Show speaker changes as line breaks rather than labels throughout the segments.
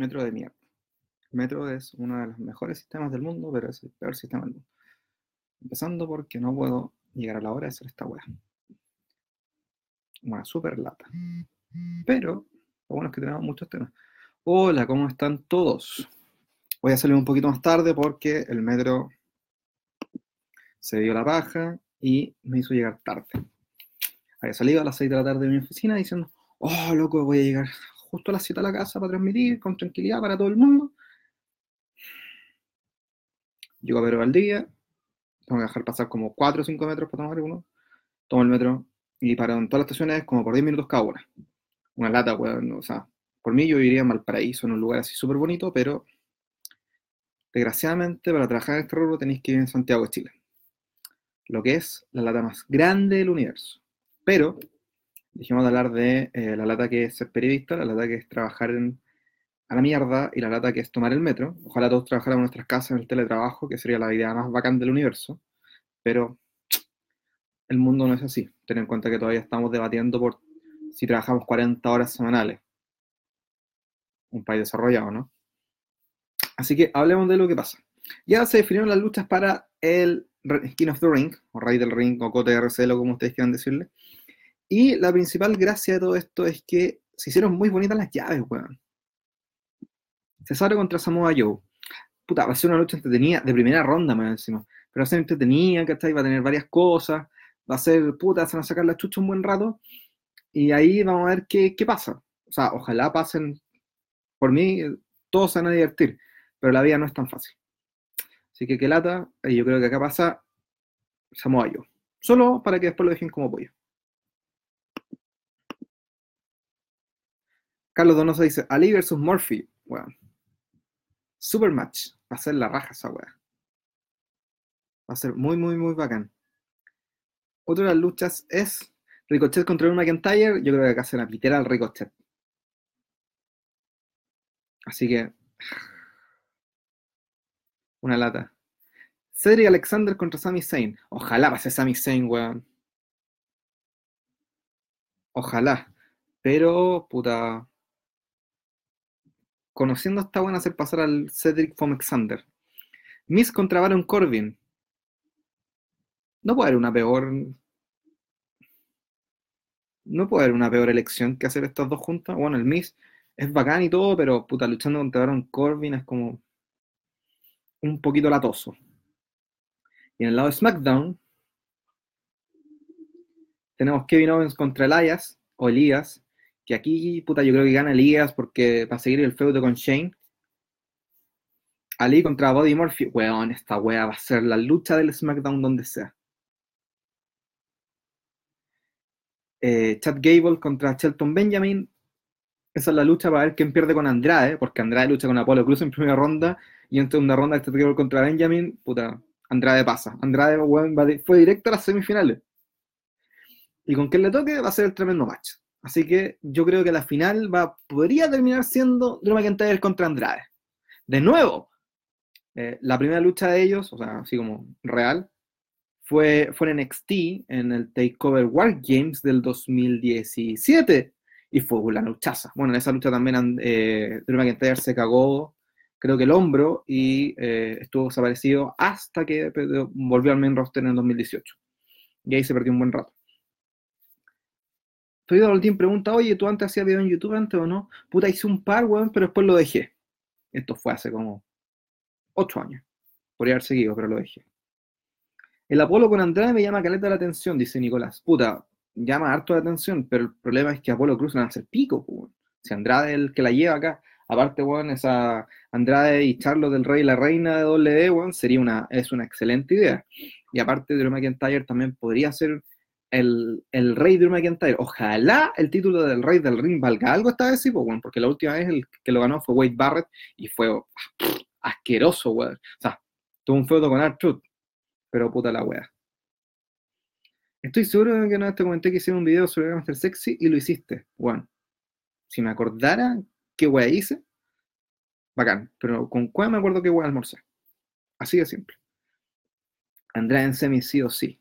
Metro de mierda. Metro es uno de los mejores sistemas del mundo, pero es el peor sistema del mundo. Empezando porque no puedo llegar a la hora de hacer esta weá. Una super lata. Pero lo bueno es que tenemos muchos temas. Hola, ¿cómo están todos? Voy a salir un poquito más tarde porque el metro se dio la paja y me hizo llegar tarde. Había salido a las 6 de la tarde de mi oficina diciendo, oh, loco, voy a llegar justo a las 7 a la casa para transmitir con tranquilidad para todo el mundo. Llego a Pedro Valdivia, tengo que dejar pasar como 4 o 5 metros para tomar uno, tomo el metro y para en todas las estaciones como por 10 minutos cada una. Una lata, weón, o sea, por mí yo viviría en Valparaíso, en un lugar así súper bonito, pero desgraciadamente para trabajar en este rubro tenéis que ir en Santiago de Chile. Lo que es la lata más grande del universo. Pero, dijimos de hablar de eh, la lata que es ser periodista, la lata que es trabajar en, a la mierda y la lata que es tomar el metro. Ojalá todos trabajáramos en nuestras casas en el teletrabajo, que sería la idea más bacán del universo. Pero el mundo no es así. Ten en cuenta que todavía estamos debatiendo por si trabajamos 40 horas semanales. Un país desarrollado, ¿no? Así que hablemos de lo que pasa. Ya se definieron las luchas para el King of the Ring, o Rey del Ring, o KTRCL, o como ustedes quieran decirle. Y la principal gracia de todo esto es que se hicieron muy bonitas las llaves, weón. Cesaro contra Samoa Joe. Puta, va a ser una lucha entretenida, de primera ronda más encima. Pero va a ser entretenida, ¿cachai? Va a tener varias cosas. Va a ser, puta, se van a sacar la chucha un buen rato. Y ahí vamos a ver qué, qué pasa. O sea, ojalá pasen. Por mí, todos se van a divertir. Pero la vida no es tan fácil. Así que qué lata. Y yo creo que acá pasa Samoa Joe. Solo para que después lo dejen como pollo. Carlos Donoso dice, Ali versus Murphy. Bueno, super match. Va a ser la raja esa weá. Va a ser muy, muy, muy bacán. Otra de las luchas es Ricochet contra un McIntyre. Yo creo que acá se la pitera al Ricochet. Así que. Una lata. Cedric Alexander contra Sami Zayn. Ojalá pase Sami Zayn, weón. Ojalá. Pero, puta. Conociendo esta buena hacer pasar al Cedric von Alexander. Miss contra Baron Corbin. No puede haber una peor. No puede haber una peor elección que hacer estas dos juntas. Bueno, el Miss es bacán y todo, pero puta, luchando contra Baron Corbin es como un poquito latoso. Y en el lado de SmackDown tenemos Kevin Owens contra Elias, o Elías, que aquí, puta, yo creo que gana Elías porque va a seguir el feudo con Shane. Ali contra Body Murphy, weón, esta wea va a ser la lucha del SmackDown donde sea. Eh, Chad Gable contra Shelton Benjamin. Esa es la lucha para ver quién pierde con Andrade, porque Andrade lucha con Apolo Cruz en primera ronda y en segunda ronda Chad Gable contra Benjamin, puta, Andrade pasa. Andrade weón, fue directo a las semifinales. Y con quien le toque va a ser el tremendo match. Así que yo creo que la final va, podría terminar siendo Drew McIntyre contra Andrade. De nuevo, eh, la primera lucha de ellos, o sea, así como real, fue, fue en NXT, en el Takeover War Games del 2017, y fue una luchaza. Bueno, en esa lucha también eh, Drew McIntyre se cagó, creo que el hombro, y eh, estuvo desaparecido hasta que volvió al main roster en el 2018. Y ahí se perdió un buen rato. Estoy Team pregunta, oye, ¿tú antes hacías video en YouTube antes o no? Puta, hice un par, weón, pero después lo dejé. Esto fue hace como 8 años. Podría haber seguido, pero lo dejé. El Apolo con Andrade me llama caleta la atención, dice Nicolás. Puta, llama harto la atención, pero el problema es que Apolo Cruz no hace el pico, weón. Si Andrade es el que la lleva acá, aparte, weón, esa Andrade y Charlo del Rey y la Reina de WWE, weón, sería una, es una excelente idea. Y aparte, Drew McIntyre también podría ser el, el, rey de McIntyre. Ojalá el título del rey del ring valga algo esta vez, sí, pues, bueno, porque la última vez que lo ganó fue Wade Barrett y fue asqueroso, weón. O sea, tuvo un feudo con R-Truth, pero puta la wea. Estoy seguro de que no te comenté que hicieron un video sobre Master Sexy y lo hiciste, weón. Si me acordara qué wea hice, bacán. Pero con cuál me acuerdo qué wea almorcé. Así de simple. Andrea en semi sí o sí.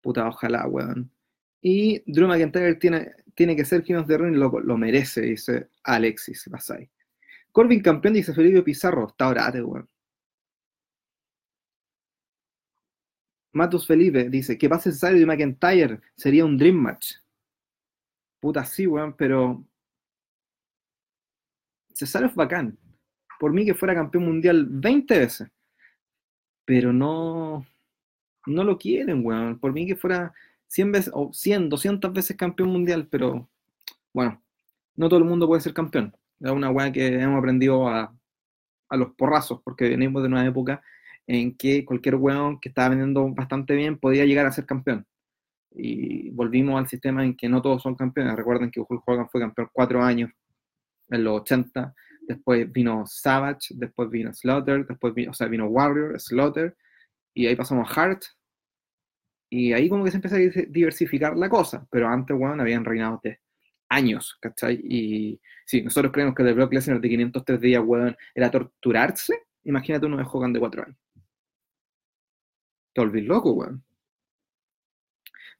Puta, ojalá, weón. Y Drew McIntyre tiene, tiene que ser of the Ring, lo, lo merece, dice Alexis Basay. Corbin campeón, dice Felipe Pizarro. Está orate, weón. Matus Felipe dice que pase Cesaro y McIntyre sería un dream match. Puta, sí, weón, pero. Cesaro es bacán. Por mí que fuera campeón mundial 20 veces. Pero no. No lo quieren, weón. Por mí que fuera 100 veces, o 100, 200 veces campeón mundial, pero. Bueno, no todo el mundo puede ser campeón. Es una weá que hemos aprendido a, a los porrazos, porque venimos de una época en que cualquier weón que estaba vendiendo bastante bien podía llegar a ser campeón. Y volvimos al sistema en que no todos son campeones. Recuerden que Hulk Hogan fue campeón cuatro años en los 80, después vino Savage, después vino Slaughter, después vino, o sea, vino Warrior, Slaughter, y ahí pasamos a Hart, y ahí como que se empezó a diversificar la cosa, pero antes, weón, habían reinado de años, ¿cachai? Y sí, nosotros creemos que el Brock Lesnar de 503 días, weón, era torturarse, imagínate uno de Hogan de cuatro años. Te volvís loco, weón.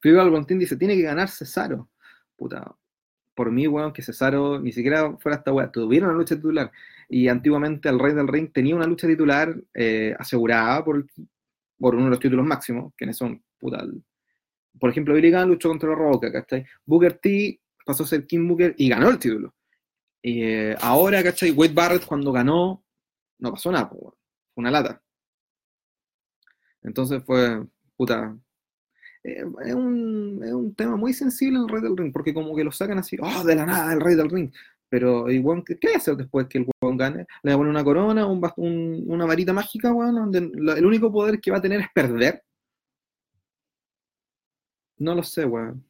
Felipe Algontín dice, tiene que ganar Cesaro. Puta, por mí, weón, que Cesaro ni siquiera fuera esta weá. Tuvieron una lucha titular. Y antiguamente el Rey del Ring tenía una lucha titular eh, asegurada por, por uno de los títulos máximos, que son, puta, por ejemplo, Billy Gunn luchó contra la Roca, ¿cachai? Booker T pasó a ser King Booker y ganó el título. Eh, ahora, ¿cachai? Wade Barrett cuando ganó, no pasó nada, fue una lata. Entonces fue, puta, eh, es, un, es, un, tema muy sensible el Rey del Ring, porque como que lo sacan así, oh, de la nada, el Rey del Ring. Pero, igual, ¿qué, ¿qué hacer después que el weón gane? ¿Le va a poner una corona, un, un, una varita mágica, weón? Donde el único poder que va a tener es perder. No lo sé, weón.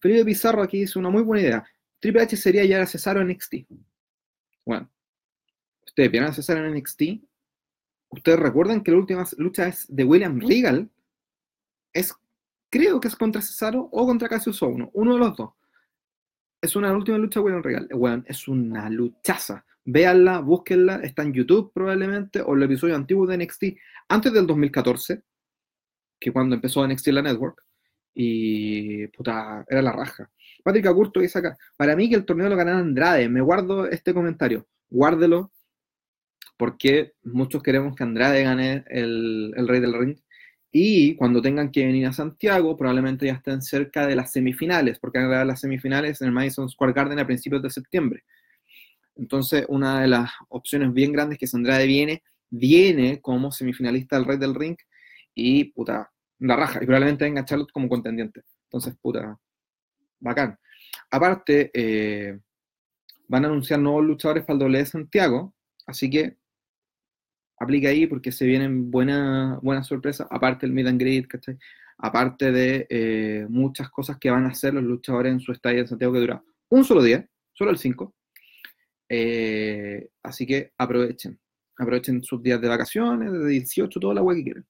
Felipe Pizarro aquí dice una muy buena idea. Triple H sería ya a Cesaro en NXT. Bueno, ustedes vieron a Cesaro en NXT Ustedes recuerdan que la última lucha es de William Regal. Es, creo que es contra Cesaro o contra Cassius uno, uno de los dos. Es una última lucha de William Regal. Bueno, es una luchaza. Véanla, búsquenla, está en YouTube probablemente, o el episodio antiguo de NXT, antes del 2014, que cuando empezó NXT la network, y puta, era la raja. Patrick Acurto dice acá, para mí que el torneo lo ganara Andrade, me guardo este comentario, guárdelo, porque muchos queremos que Andrade gane el, Rey del Ring. Y cuando tengan que venir a Santiago, probablemente ya estén cerca de las semifinales, porque van a las semifinales en el Madison Square Garden a principios de septiembre. Entonces, una de las opciones bien grandes que Andrade viene, viene como semifinalista del Rey del Ring y puta, la raja. Y probablemente venga Charlotte como contendiente. Entonces, puta, bacán. Aparte, eh, van a anunciar nuevos luchadores para el doble de Santiago, así que aplica ahí porque se vienen buenas buena sorpresas, aparte del meet and greet, ¿cachai? Aparte de eh, muchas cosas que van a hacer los luchadores en su estadio en Santiago que dura un solo día, solo el 5. Eh, así que aprovechen, aprovechen sus días de vacaciones, de 18, toda la web que quieran.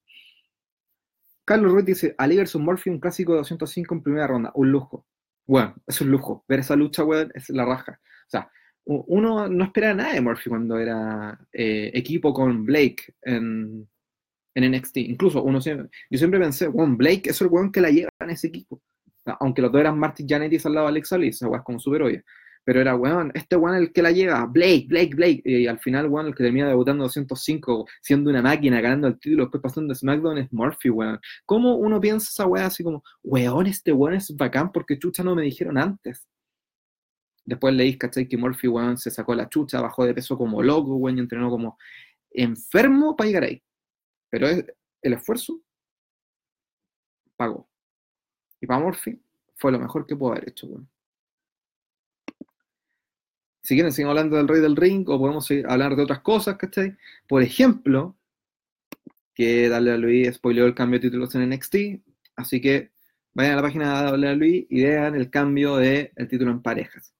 Carlos Ruiz dice, Ali vs Murphy, un clásico de 205 en primera ronda, un lujo. Bueno, es un lujo. Ver esa lucha, weón, es la raja. O sea, uno no esperaba nada de Murphy cuando era eh, equipo con Blake en, en, NXT. Incluso uno siempre, yo siempre pensé, bueno, Blake es el weón que la lleva en ese equipo. Aunque los dos eran Martin Jannetty al lado de Alex Alice, esa weón es como súper obvia. Pero era, weón, este weón el que la lleva, Blake, Blake, Blake. Y al final, weón, el que termina debutando 205, siendo una máquina, ganando el título, después pasando de SmackDown es Murphy, weón. ¿Cómo uno piensa esa weón así como, weón, este weón es bacán porque chucha no me dijeron antes? Después leí, ¿cachai? Que Murphy, weón, se sacó la chucha, bajó de peso como loco, weón, y entrenó como enfermo para llegar ahí. Pero el esfuerzo pagó. Y para Murphy fue lo mejor que pudo haber hecho, weón. Si quieren, seguimos hablando del Rey del Ring o podemos hablar de otras cosas, ¿cachai? Por ejemplo, que Luis spoileó el cambio de títulos en NXT, así que vayan a la página de Luis y vean el cambio del título en parejas.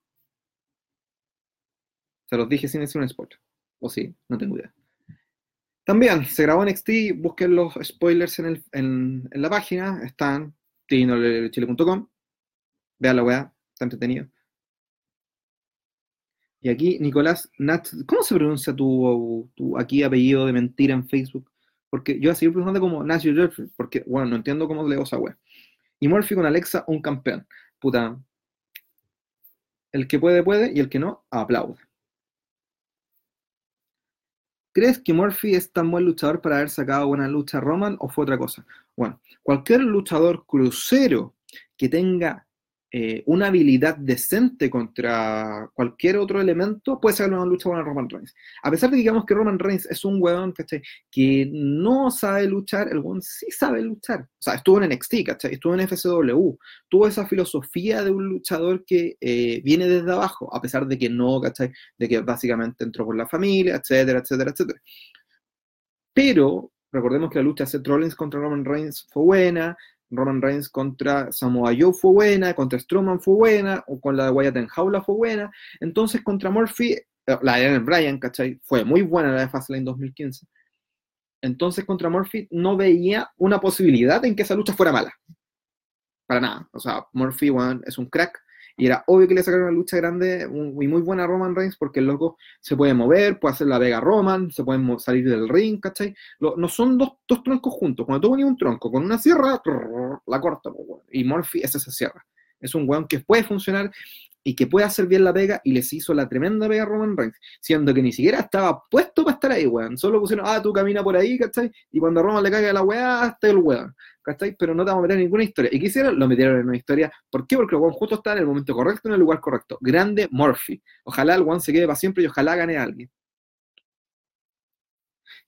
Se los dije sin decir un spoiler. O sí, no tengo idea. También se grabó NXT, busquen los spoilers en, la página, están tinolechile.com. Vean la weá, está entretenido. Y aquí, Nicolás Nat, ¿cómo se pronuncia tu, aquí apellido de mentira en Facebook? Porque yo así preguntando como Nacho Jeffrey, porque, bueno, no entiendo cómo leo esa weá. Y Murphy con Alexa, un campeón. Puta. El que puede, puede, y el que no, aplaude. ¿crees que Murphy es tan buen luchador para haber sacado buena lucha a Roman o fue otra cosa? Bueno, cualquier luchador crucero que tenga eh, una habilidad decente contra cualquier otro elemento, puede ser una lucha con Roman Reigns. A pesar de que digamos que Roman Reigns es un weón, Que no sabe luchar, el weón sí sabe luchar. O sea, estuvo en NXT, ¿cachai? Estuvo en FCW. Tuvo esa filosofía de un luchador que eh, viene desde abajo, a pesar de que no, ¿cachai? De que básicamente entró por la familia, etcétera, etcétera, etcétera. Pero recordemos que la lucha de Seth Rollins contra Roman Reigns fue buena, Roman Reigns contra Samoa Joe fue buena, contra Strowman fue buena, o con la de Wyatt en Jaula fue buena. Entonces contra Murphy, eh, la de Bryan, ¿cachai? Fue muy buena la de Fastlane 2015. Entonces contra Murphy no veía una posibilidad en que esa lucha fuera mala. Para nada. O sea, Murphy one, es un crack y era obvio que le sacaron una lucha grande y muy buena a Roman Reigns porque el loco se puede mover, puede hacer la vega Roman, se puede salir del ring, ¿cachai? no son dos, dos, troncos juntos. Cuando tú pones un tronco con una sierra, la corta. Y Murphy es esa sierra. Es un weón que puede funcionar y que puede hacer bien la pega y les hizo la tremenda pega a Roman Reigns, siendo que ni siquiera estaba puesto para estar ahí, weón. Solo pusieron, ah, tú camina por ahí, ¿cachai? Y cuando a Roman le caiga la weá, está el weón. ¿cachai? Pero no te vamos a meter en ninguna historia. ¿Y qué? Lo metieron en una historia. ¿Por qué? Porque el Juan justo está en el momento correcto, en el lugar correcto. Grande Murphy. Ojalá el Juan se quede para siempre y ojalá gane a alguien.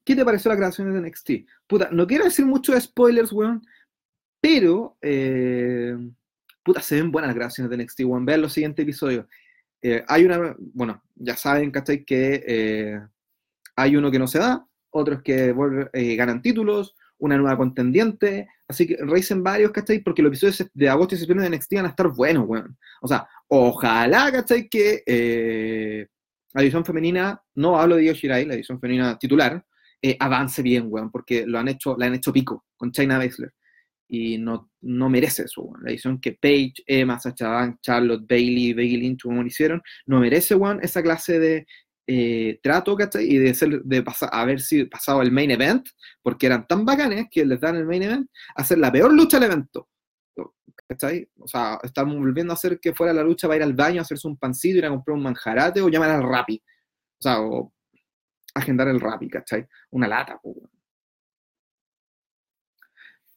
¿Qué te pareció la creación de NXT? Puta, no quiero decir muchos spoilers, weón, pero, eh, puta, se ven buenas las grabaciones de NXT, weón. Vean los siguientes episodios. Eh, hay una, bueno, ya saben, ¿cachai? Que eh, hay uno que no se da, otros que ganan títulos, una nueva contendiente, así que racen varios, ¿cachai? Porque los episodios de agosto y septiembre de NXT van a estar buenos, weón. O sea, ojalá, ¿cachai? Que eh, la edición femenina, no hablo de Yoshirai, la edición femenina titular, eh, avance bien, weón, porque lo han hecho, la han hecho pico con China Baszler. Y no, no merece eso, weón. La edición que Paige, Emma, Sacha Charlotte, Bailey, Becky Lynch, como hicieron, no merece, weón, esa clase de eh, trato, ¿cachai? Y de, ser, de pasar, haber sido pasado el main event, porque eran tan bacanes que les dan el main event, hacer la peor lucha del evento. ¿Cachai? O sea, estamos volviendo a hacer que fuera la lucha para ir al baño, hacerse un pancito, ir a comprar un manjarate o llamar al rapi. O sea, o agendar el rapi, ¿cachai? Una lata.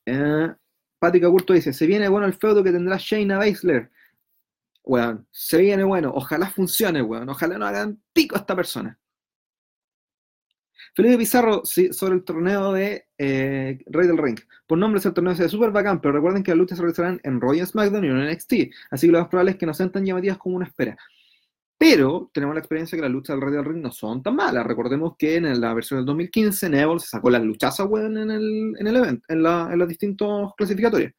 Eh, Pática Curto dice, se viene bueno el feudo que tendrá Shayna Baszler weón, se viene bueno, ojalá funcione, weón, ojalá no hagan pico a esta persona. Felipe Pizarro sobre el torneo de eh, Rey del Ring. Por nombre es el torneo se súper bacán, pero recuerden que las luchas se realizarán en Roy y SmackDown y en NXT, así que lo más probable es que no sean tan llamativas como una espera. Pero tenemos la experiencia que las luchas del Rey del Ring no son tan malas. Recordemos que en la versión del 2015 Neville se sacó las luchazas, en el, en el evento, en, la, en los distintos clasificatorios.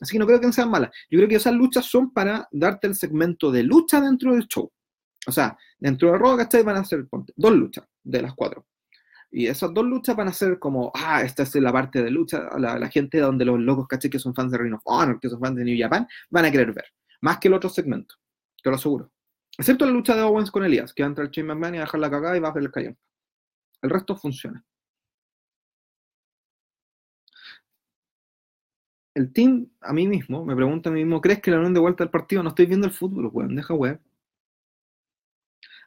Así que no creo que sean malas. Yo creo que esas luchas son para darte el segmento de lucha dentro del show. O sea, dentro de Raw, ¿cachai? Van a ser dos luchas de las cuatro. Y esas dos luchas van a ser como, ah, esta es la parte de lucha, la, la gente donde los locos, ¿cachai? Que son fans de Ring of Honor, que son fans de New Japan, van a querer ver. Más que el otro segmento. Te lo aseguro. Excepto la lucha de Owens con Elias, que va a entrar Shane McMahon y a dejar la cagada y va a hacer el callón. El resto funciona. el team, a mí mismo, me pregunta a mí mismo, ¿crees que la unión de vuelta al partido? No estoy viendo el fútbol, weón, deja weón.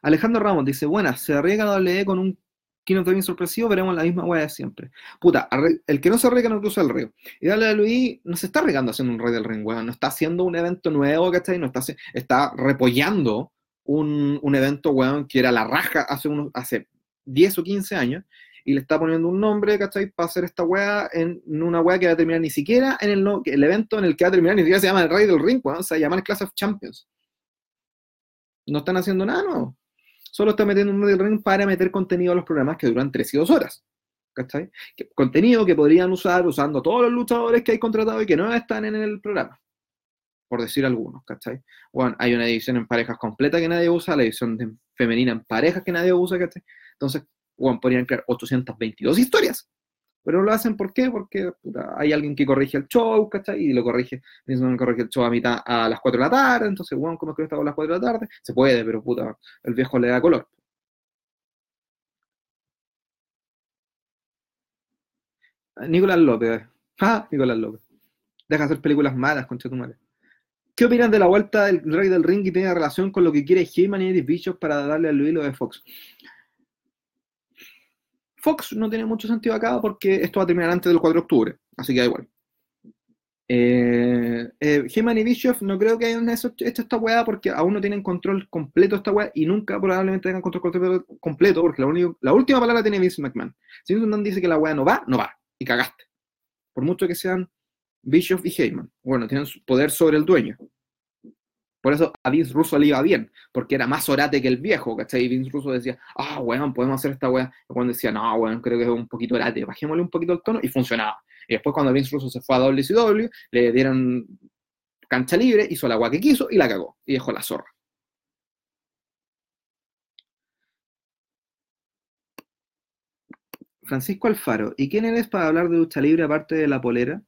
Alejandro Ramos dice, buenas, se arriesga WWE con un Kino también sorpresivo, veremos la misma weá de siempre. Puta, el que no se arriesga no cruza el río. Y dale a Luis, no se está arriesgando haciendo un rey del ring, weón. No está haciendo un evento nuevo, ¿cachai? No está, está repollando un, un evento, weón, que era la raja hace, unos, hace 10 o 15 años y le está poniendo un nombre, ¿cachai? Para hacer esta weá en una weá que va a terminar ni siquiera en el, el evento en el que va a terminar, ni siquiera se llama el Rey del Ring, weón, se llama el Class of Champions. No están haciendo nada nuevo. Solo están metiendo un Rey del Ring para meter contenido a los programas que duran 3 y 2 horas. ¿Cachai? contenido que podrían usar usando todos los luchadores que hay contratados y que no están en el programa. Por decir algunos, ¿cachai? Bueno, hay una edición en parejas completa que nadie usa, la edición de femenina en parejas que nadie usa, ¿cachai? Entonces, bueno, podrían crear 822 historias. Pero no lo hacen, ¿por qué? Porque hay alguien que corrige el show, ¿cachai? Y lo corrige, no corrige el show a mitad a las 4 de la tarde, entonces, bueno, ¿cómo es que está a las 4 de la tarde? Se puede, pero puta, el viejo le da color. Nicolás López. Ah, Nicolás López. Deja hacer películas malas, concha tu madre. ¿Qué opinan de la vuelta del Rey del Ring y tiene relación con lo que quiere Heyman y Eddie para darle al hilo de Fox? Fox no tiene mucho sentido acá porque esto va a terminar antes del 4 de octubre, así que da igual. Eh, eh, He-Man y Bischoff no creo que hayan hecho esta weá porque aún no tienen control completo esta weá y nunca probablemente tengan control completo porque la, la última palabra tiene Vince McMahon. Si Vince dice que la weá no va, no va. Y cagaste. Por mucho que sean Bischoff y Heyman. Bueno, tienen poder sobre el dueño. Por eso a Vince Russo le iba bien, porque era más orate que el viejo, ¿cachai? Y Vince Russo decía, ah, weón, podemos hacer esta weá. Y cuando decía, no, weón, creo que es un poquito orate, bajémosle un poquito el tono, y funcionaba. Y después cuando Vince Russo se fue a WCW, le dieron cancha libre, hizo la agua que quiso y la cagó. Y dejó la zorra. Francisco Alfaro, ¿y quién eres para hablar de lucha libre aparte de la polera?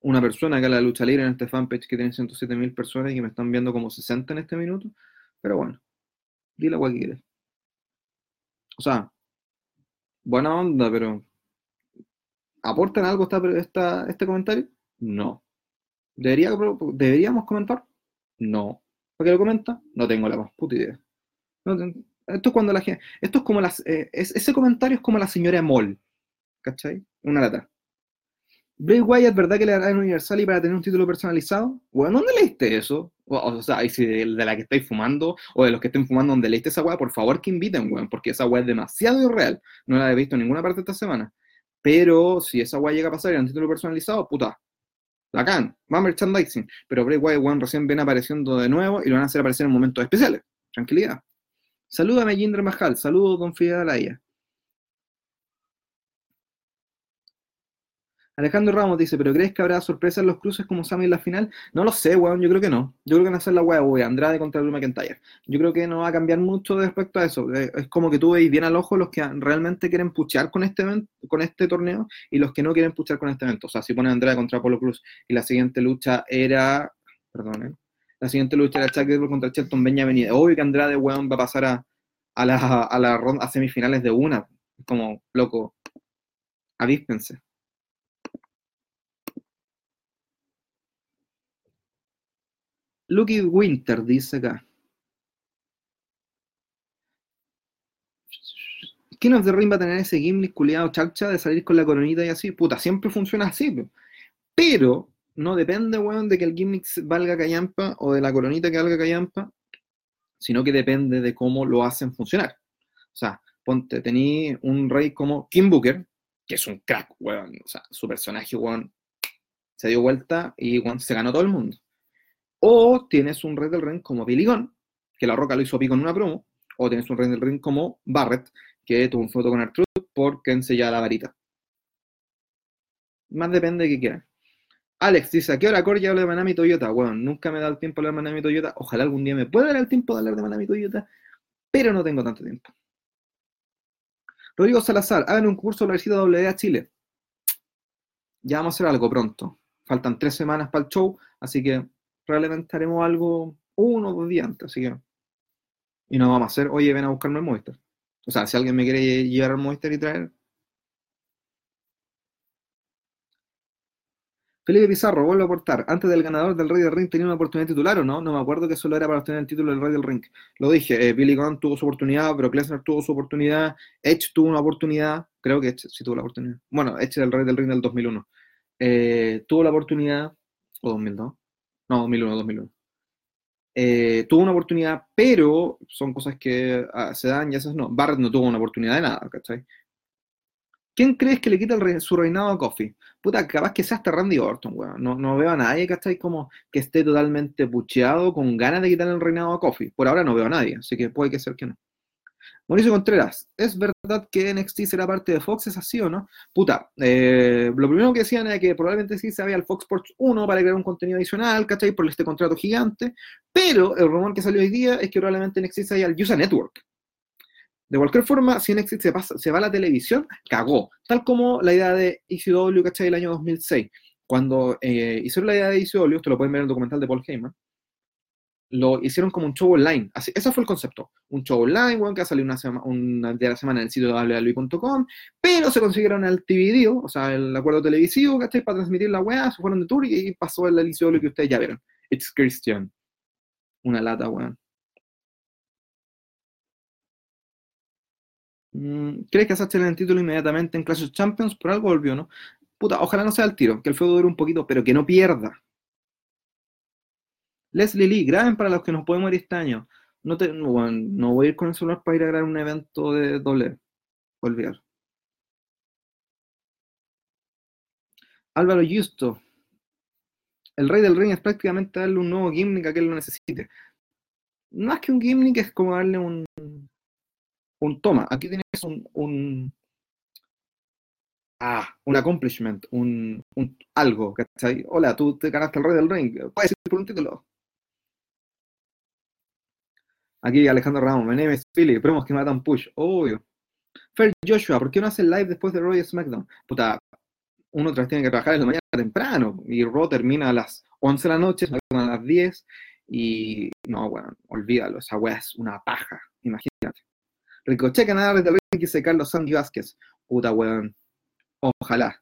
Una persona que habla de lucha libre en este fanpage que tiene 107.000 personas y que me están viendo como 60 en este minuto. Pero bueno, dile agua que quieres. O sea, buena onda, pero ¿Aportan algo esta, este comentario? No. ¿Debería, ¿Deberíamos comentar? No. ¿Por qué lo comenta? No tengo la más puta idea. esto es cuando la gente. Como las. Eh, ese comentario es como la señora Moll. ¿Cachai? Una lata. Bray Wyatt, ¿verdad que le dará en Universal y para tener un título personalizado? Bueno, ¿dónde leíste eso? O, sea, si de, la que estáis fumando o de los que estén fumando, ¿dónde leíste esa weá? Por favor que inviten, weón, porque esa weá es demasiado irreal. No la he visto en ninguna parte esta semana. Pero si esa guay llega a pasar y un título personalizado, puta, bacán, va merchandising. Pero Bray Wyatt One recién viene apareciendo de nuevo y lo van a hacer aparecer en momentos especiales. Tranquilidad. Salúdame, Jinder Mahal. Saludo con Fidel Alaya. Alejandro Ramos dice, ¿pero crees que habrá sorpresa en los cruces como Sammy en la final? No lo sé, weón, yo creo que no. Yo creo que van a ser la weá, Andrade contra Drew McIntyre. Yo creo que no va a cambiar mucho respecto a eso. Eh, es como que tú veis bien al ojo los que realmente quieren puchar con este, con este torneo y los que no quieren puchar con este evento. O sea, si pone Andrade contra Apollo Cruz y la siguiente lucha era, perdón, ¿eh? la siguiente lucha era Chuck contra Shelton Benjamin. Obvio que Andrade, weón, va a pasar a, a la, semifinales de una. Como, loco, avíspense. Lucky Winter dice acá. ¿Quién of the Ring va a tener ese gimmick culiado chacha de salir con la coronita y así? Puta, siempre funciona así. Pero no depende, weón, de que el gimmick valga callampa o de la coronita que valga callampa, sino que depende de cómo lo hacen funcionar. O sea, ponte, tení un rey como Kim Booker, que es un crack, weón. O sea, su personaje, weón, se dio vuelta y weón, se ganó todo el mundo. O tienes un Rey del Ring como Billy Gunn, que La Roca lo hizo pico en una promo, o tienes un Rey del Ring como Barrett, que tuvo un foto con Artruth porque enseñaba la varita. Más depende de qué quieran. Alex dice, ¿a qué hora Corey habla de Manami Toyota? Bueno, nunca me da el tiempo de hablar de Manami Toyota. Ojalá algún día me pueda dar el tiempo de hablar de Manami Toyota, pero no tengo tanto tiempo. Rodrigo Salazar, hagan un curso de la WA Chile. Ya vamos a hacer algo pronto. Faltan tres semanas para el show, así que probablemente haremos algo uno o dos días antes, así que. Y no vamos a hacer, oye, ven a buscarme el Movistar. O sea, si alguien me quiere llevar al Movistar y traer. Felipe Pizarro, vuelvo a aportar. Antes del ganador del Rey del Ring tenía una oportunidad titular o no? No me acuerdo que solo era para obtener el título del Rey del Ring. Lo dije, eh, Billy Gunn tuvo su oportunidad, pero Lesnar tuvo su oportunidad, Edge tuvo una oportunidad, creo que Edge sí tuvo la oportunidad. Bueno, Edge del Rey del Ring del 2001. Eh, tuvo la oportunidad, o 2002, no, 2001, 2001. Eh, tuvo una oportunidad, pero son cosas que ah, se dan y esas no. Barrett no tuvo una oportunidad de nada, ¿cachai? ¿Quién crees que le quita su reinado a Coffee? Puta, capaz que sea hasta Randy Orton, weón. No, no, veo a nadie, ¿cachai? Como que esté totalmente pucheado con ganas de quitarle el reinado a Coffee. Por ahora no veo a nadie, así que puede que ser que no. Mauricio Contreras, ¿es verdad que NXT será parte de Fox? ¿Es así o no? Puta, eh, lo primero que decían era que probablemente sí se había el Fox Sports 1 para crear un contenido adicional, ¿cachai? Por este contrato gigante, pero el rumor que salió hoy día es que probablemente NXT se haya el USA Network. De cualquier forma, si NXT se, pasa, se va a la televisión, cagó. Tal como la idea de ECW, ¿cachai? El año 2006. Cuando eh, hicieron la idea de ECW, esto lo pueden ver en el documental de Paul Heyman, lo hicieron como un show online. Así, ese fue el concepto. Un show online, bueno, que ha salido una, semana, una de la semana en el sitio www.com, pero se consiguieron el TV o sea, el acuerdo televisivo, ¿cachai? Para transmitir la weá, se fueron de tour y pasó el inicio de lo que ustedes ya vieron. It's Christian. Una lata, weón. Mm, ¿Crees que Sasha tiene el título inmediatamente en Clash of Champions? Por algo volvió, ¿no? Puta, ojalá no sea el tiro, que el feudo dure un poquito, pero que no pierda. Leslie Lee, graben para los que nos podemos ir este año. No, te, no, voy a ir con el celular para ir a grabar un evento de doble. Olvidar. Álvaro Justo. El rey del ring es prácticamente darle un nuevo gimmick a él lo necesite. Más que un gimmick es como darle un, un toma. Aquí tienes un, un ah, un accomplishment, un, un algo. Hola, tú te ganaste el rey del ring, puedes ir por un título. Aquí Alejandro Ramos, my name is Philly, promos que matan push, obvio. Fer Joshua, ¿por qué no hace live después de Royal SmackDown? Puta, uno tras tiene que trabajar en la mañana temprano y Raw termina a las 11 de la noche, a las 10 y no, bueno, olvídalo, esa weá es una paja, imagínate. Ricochet ganar desde el que se Carlos Sandy Vázquez, puta weón, ojalá.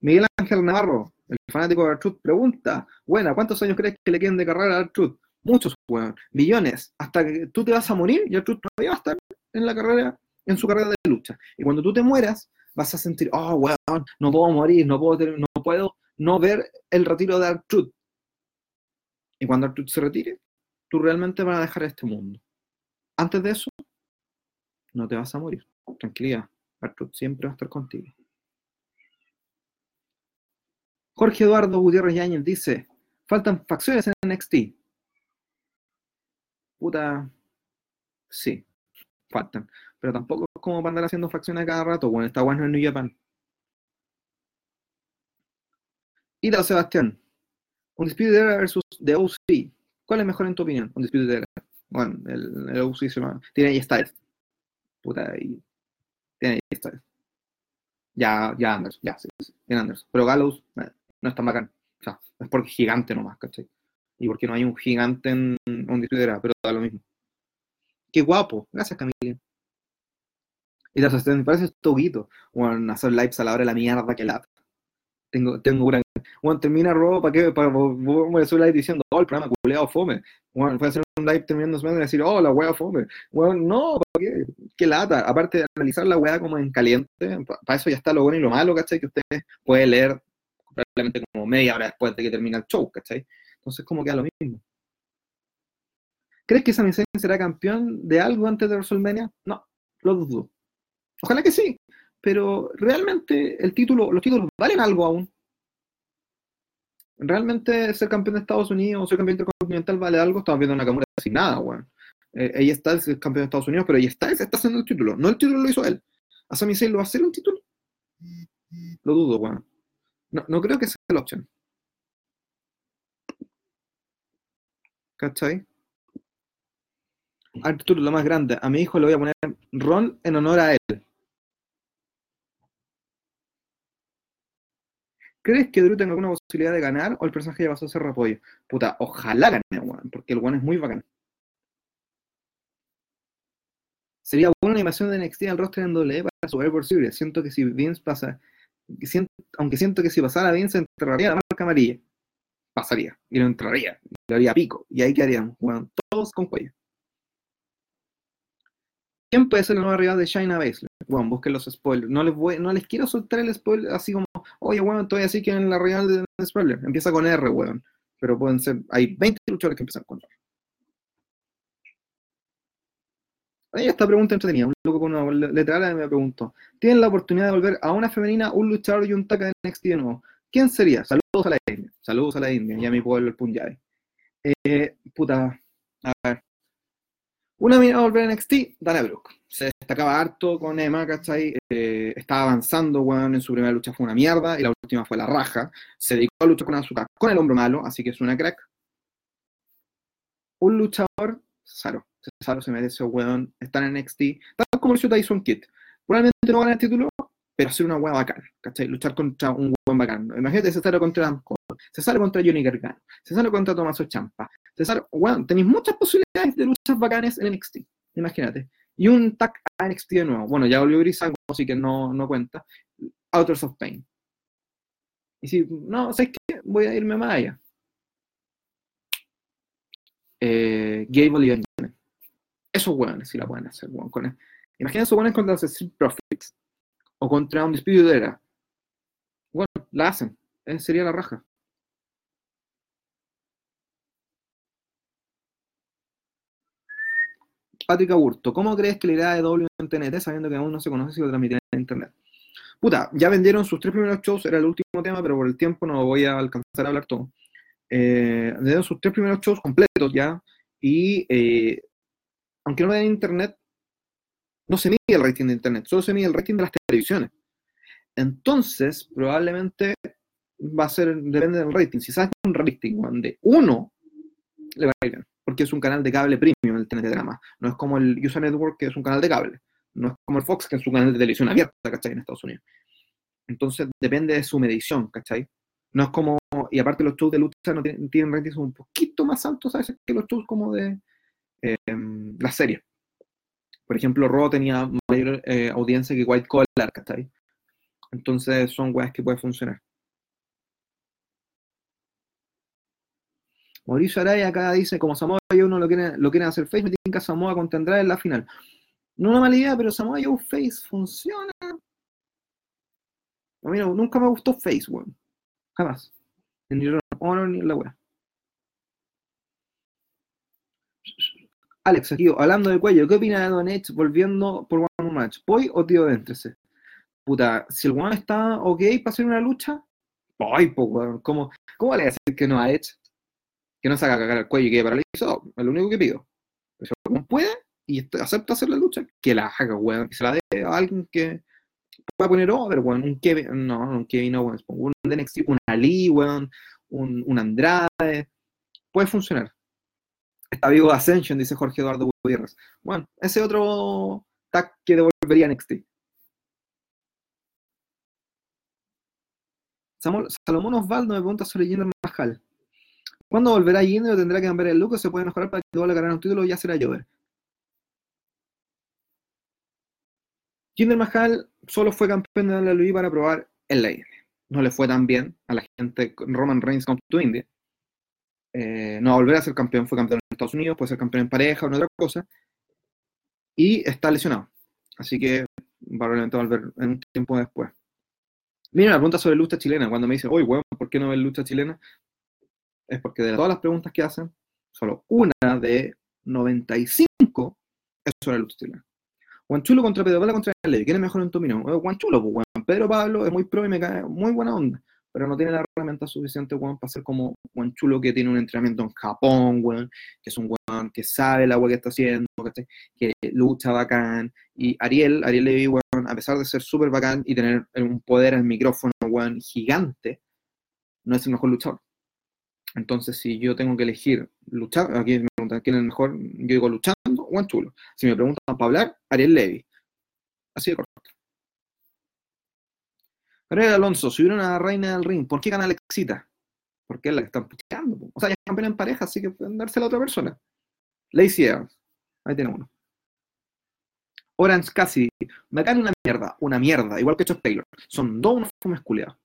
Miguel Ángel Navarro, el fanático de Artruth, pregunta, buena, ¿cuántos años crees que le queden de carrera a Artruth? Muchos, weón, millones, hasta que tú te vas a morir y Artruth todavía va a estar en la carrera, en su carrera de lucha. Y cuando tú te mueras, vas a sentir, oh, weón, no puedo morir, no puedo, no puedo no ver el retiro de Artruth. Y cuando Artruth se retire, tú realmente vas a dejar este mundo. Antes de eso, no te vas a morir. Tranquilidad, Artruth siempre va a estar contigo. Jorge Eduardo Gutiérrez Yáñez dice, faltan facciones en NXT. Puta, sí, faltan. Pero tampoco es como para andar haciendo facciones cada rato, bueno, está bueno en New Japan. Ida Sebastián, un Undisputed Era versus The OC. ¿Cuál es mejor en tu opinión? Un Undisputed Era. Bueno, el, el OC se llama. Tiene ahí Styles. Puta, y tiene ahí Styles. Ya, ya Anders, ya, sí, sí, tiene Anders. Pero Gallows, eh, no es tan bacán. O sea, es porque es gigante nomás, ¿cachai? Y porque no hay un gigante en un Era, pero da lo mismo. Qué guapo. Gracias, Camila. Y te me parece toguito. Bueno, hacer lives a la hora de la mierda que lata. Tengo, tengo una. Bueno, termina robo, ¿para qué? Para a hacer live diciendo, oh, el programa culeado fome. Bueno, fue hacer un live terminando semana y decir, oh, la wea fome. Bueno, no, ¿para qué? Qué lata. Aparte de analizar la wea como en caliente, para eso ya está lo bueno y lo malo, ¿cachai? Que ustedes pueden leer probablemente como media hora después de que termina el show, ¿cachai? Entonces, como queda lo mismo. ¿Crees que Sami Zayn será campeón de algo antes de WrestleMania? No, lo dudo. Ojalá que sí, pero realmente el título, los títulos valen algo aún. Realmente ser campeón de Estados Unidos o ser campeón intercontinental vale algo. Estamos viendo una Nakamura sin nada, weón. Eh, ella está es campeón de Estados Unidos, pero ella está, está haciendo el título. No el título lo hizo él. ¿A Sami Zayn lo va a hacer un título? Lo dudo, weón. No, no creo que sea la opción. ¿Cachai? Arturo, lo más grande. A mi hijo le voy a poner Ron en honor a él. ¿Crees que Drew tenga alguna posibilidad de ganar o el personaje ya pasó a ser repollo? Puta, ojalá gane, weón, porque el one es muy bacán. Sería buena animación de NXT al roster en doble para Survivor Series. Siento que si Vince pasa, aunque siento que si pasara Vince enterraría la marca amarilla. Pasaría, y lo entraría, y lo haría pico, y ahí quedarían, weón, todos con cuello. ¿Quién puede ser la nueva rival de Shayna Baszler? Bueno, busquen los spoilers. No les, voy, no les quiero soltar el spoiler así como, oye, bueno, todavía sí que en la rival de spoiler. Empieza con R, weón. Pero pueden ser, hay 20 luchadores que empiezan con R. Ahí esta pregunta entretenida. Un loco con una letra me preguntó: ¿Tienen la oportunidad de volver a una femenina, un luchador y un taca de NXT de nuevo? ¿Quién sería? Saludos a la India. Saludos a la India y a mi pueblo, el Punjabi. Eh, puta. A ver. Una mina a volver a NXT, Dana Brooke. Se destacaba harto con Emma, ¿cachai? Eh, estaba avanzando, weón, en su primera lucha fue una mierda y la última fue la raja. Se dedicó a luchar con Azuka con el hombro malo, así que es una crack. Un luchador, Cesaro. Cesaro se merece, weón, estar en NXT, tal como lo hizo Tyson Kidd. Probablemente no gane el título, pero hacer una weá bacán, ¿cachai? Luchar contra un weón bacán. Imagínate Cesaro contra Cesaro contra Johnny Gargano, Cesaro contra Tomaso Champa. Cesaro, weón, tenéis muchas posibilidades de luchas bacanes en NXT, imagínate. Y un tag a NXT de nuevo. Bueno, ya volvió Grisango, así que no, no cuenta. Authors of Pain. Y si, no, ¿sabes qué? Voy a irme más allá. Eh, Gable y Esos weones sí la pueden hacer, weón. Con Imagínense ponen contra los Street Profits o contra un de era. Bueno, la hacen. Sería la raja. Patrick Aburto, ¿cómo crees que la idea de W en TNT sabiendo que aún no se conoce si lo transmitirá en internet? Puta, ya vendieron sus tres primeros shows, era el último tema, pero por el tiempo no voy a alcanzar a hablar todo. Eh, vendieron sus tres primeros shows completos ya, y eh, aunque no vean internet, no se mide el rating de internet, solo se mide el rating de las televisiones. Entonces, probablemente va a ser, depende del rating. Si sabes un rating de uno, le va a ir bien porque es un canal de cable premium el TNT Drama. No es como el USA Network, que es un canal de cable. No es como el Fox, que es un canal de televisión abierta, ¿cachai? En Estados Unidos. Entonces, depende de su medición, ¿cachai? No es como, y aparte los shows de lucha no tienen, ratings un poquito más altos a veces que los shows como de eh, la serie. Por ejemplo, Raw tenía mayor eh, audiencia que White Collar, ¿cachai? Entonces son weas que pueden funcionar. Mauricio Araya acá dice, como Samoa Joe no lo quieren, lo quieren hacer face, me tienen que Samoa contendrá en la final. No una mala idea, pero Samoa Joe face funciona. A mí nunca me gustó face, weón. Jamás. Ni en Honor ni en la weá. Alex, aquí, hablando de cuello, ¿qué opina de Don Edge volviendo por One Match? ¿Voy o tío déntrese? Puta, si el weón está ok para hacer una lucha, voy, pues weón. ¿Cómo, ¿Cómo le decir que no a Edge? que no se haga cagar el cuello y quede paralizado. Es lo único que pido. Si puede y acepta hacer la lucha, que la haga, weón. Que se la dé a alguien que pueda poner over, weón. Un Kevin, no, un Kevin Owens, un NXT, un Ali, weón. Un, un Andrade. Puede funcionar. Está vivo Ascension, dice Jorge Eduardo Gutiérrez. Bueno, ese otro tag que devolvería NXT. Salomón Osvaldo me pregunta sobre Jinder Mahal. ¿Cuándo volverá Jinder o tendrá que cambiar el look o se puede mejorar para que vuelva a ganar un título ya será Jover? Jinder Mahal solo fue campeón de la WWE para probar en la. No le fue tan bien a la gente Roman Reigns con tu India. Eh, no volver a ser campeón, fue campeón Estados Unidos, puede ser campeón en pareja o en otra cosa. Y está lesionado. Así que probablemente va a volver en un tiempo después. Mira, la pregunta sobre lucha chilena. Cuando me dice, oye, bueno, ¿por qué no ves lucha chilena? es porque de todas las preguntas que hacen, solo una de 95 es sobre lucha chilena. Chulo contra Pedro Pablo contra Levi. ¿Quién es mejor en tu opinión? Chulo, pues, Juan. Pedro Pablo es muy pro y me cae muy buena onda, pero no tiene la herramienta suficiente, Juan, para ser como Juan Chulo que tiene un entrenamiento en Japón, Juan, que es un Juan que sabe la agua que está haciendo, que lucha bacán. Y Ariel, Ariel Levy, Juan, a pesar de ser súper bacán y tener un poder al micrófono, Juan, gigante, no es el mejor luchador. Entonces, si yo tengo que elegir luchar, aquí me preguntan quién es el mejor, yo digo luchando en chulo. Si me preguntan para hablar, Ariel Levy. Así de corto. Gabriel Alonso, si hubiera una reina del ring, ¿por qué gana Alexita? Porque es la que están puteando. O sea, ya es campeona en pareja, así que pueden dársela a otra persona. Lacey Evans. Ahí tiene uno. Orange Cassidy. Me cae una mierda. Una mierda. Igual que Chuck Taylor. Son dos unos fumes culiados.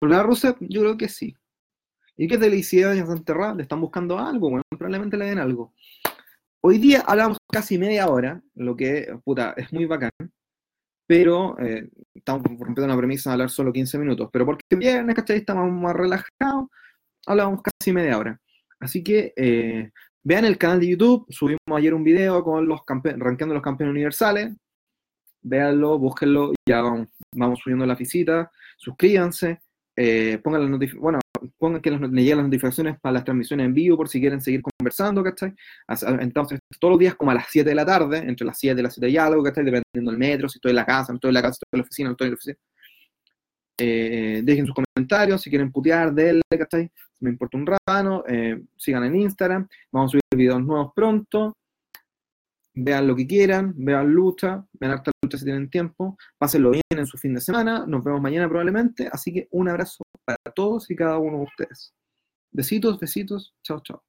La Rusev, yo creo que sí. ¿Y qué felicidad en Santerra? ¿Le están buscando algo? Bueno, probablemente le den algo. Hoy día hablamos casi media hora, lo que, puta, es muy bacán, pero eh, estamos rompiendo una premisa de hablar solo 15 minutos, pero porque viernes, ¿cachai? Estamos más relajados, hablamos casi media hora. Así que eh, vean el canal de YouTube, subimos ayer un video con los rankeando los campeones universales, véanlo, búsquenlo, ya vamos, vamos subiendo la visita, suscríbanse, eh, pongan las notificaciones, bueno, pongan que les, lleguen las notificaciones para las transmisiones en vivo por si quieren seguir conversando, ¿cachai? Entonces, todos los días como a las 7 de la tarde, entre las 7 y las 7 y algo, ¿cachai? Dependiendo del metro, si estoy en la casa, no estoy en la casa, estoy en la oficina, no estoy en la oficina. Eh, dejen sus comentarios, si quieren putear, denle, ¿cachai? Me importa un rano, eh, sigan en Instagram, vamos a subir videos nuevos pronto, vean lo que quieran, vean lucha, vean harta lucha si tienen tiempo, pásenlo bien en su fin de semana, nos vemos mañana probablemente, así que un abrazo para todos y cada uno de ustedes. Besitos, besitos, chao, chao.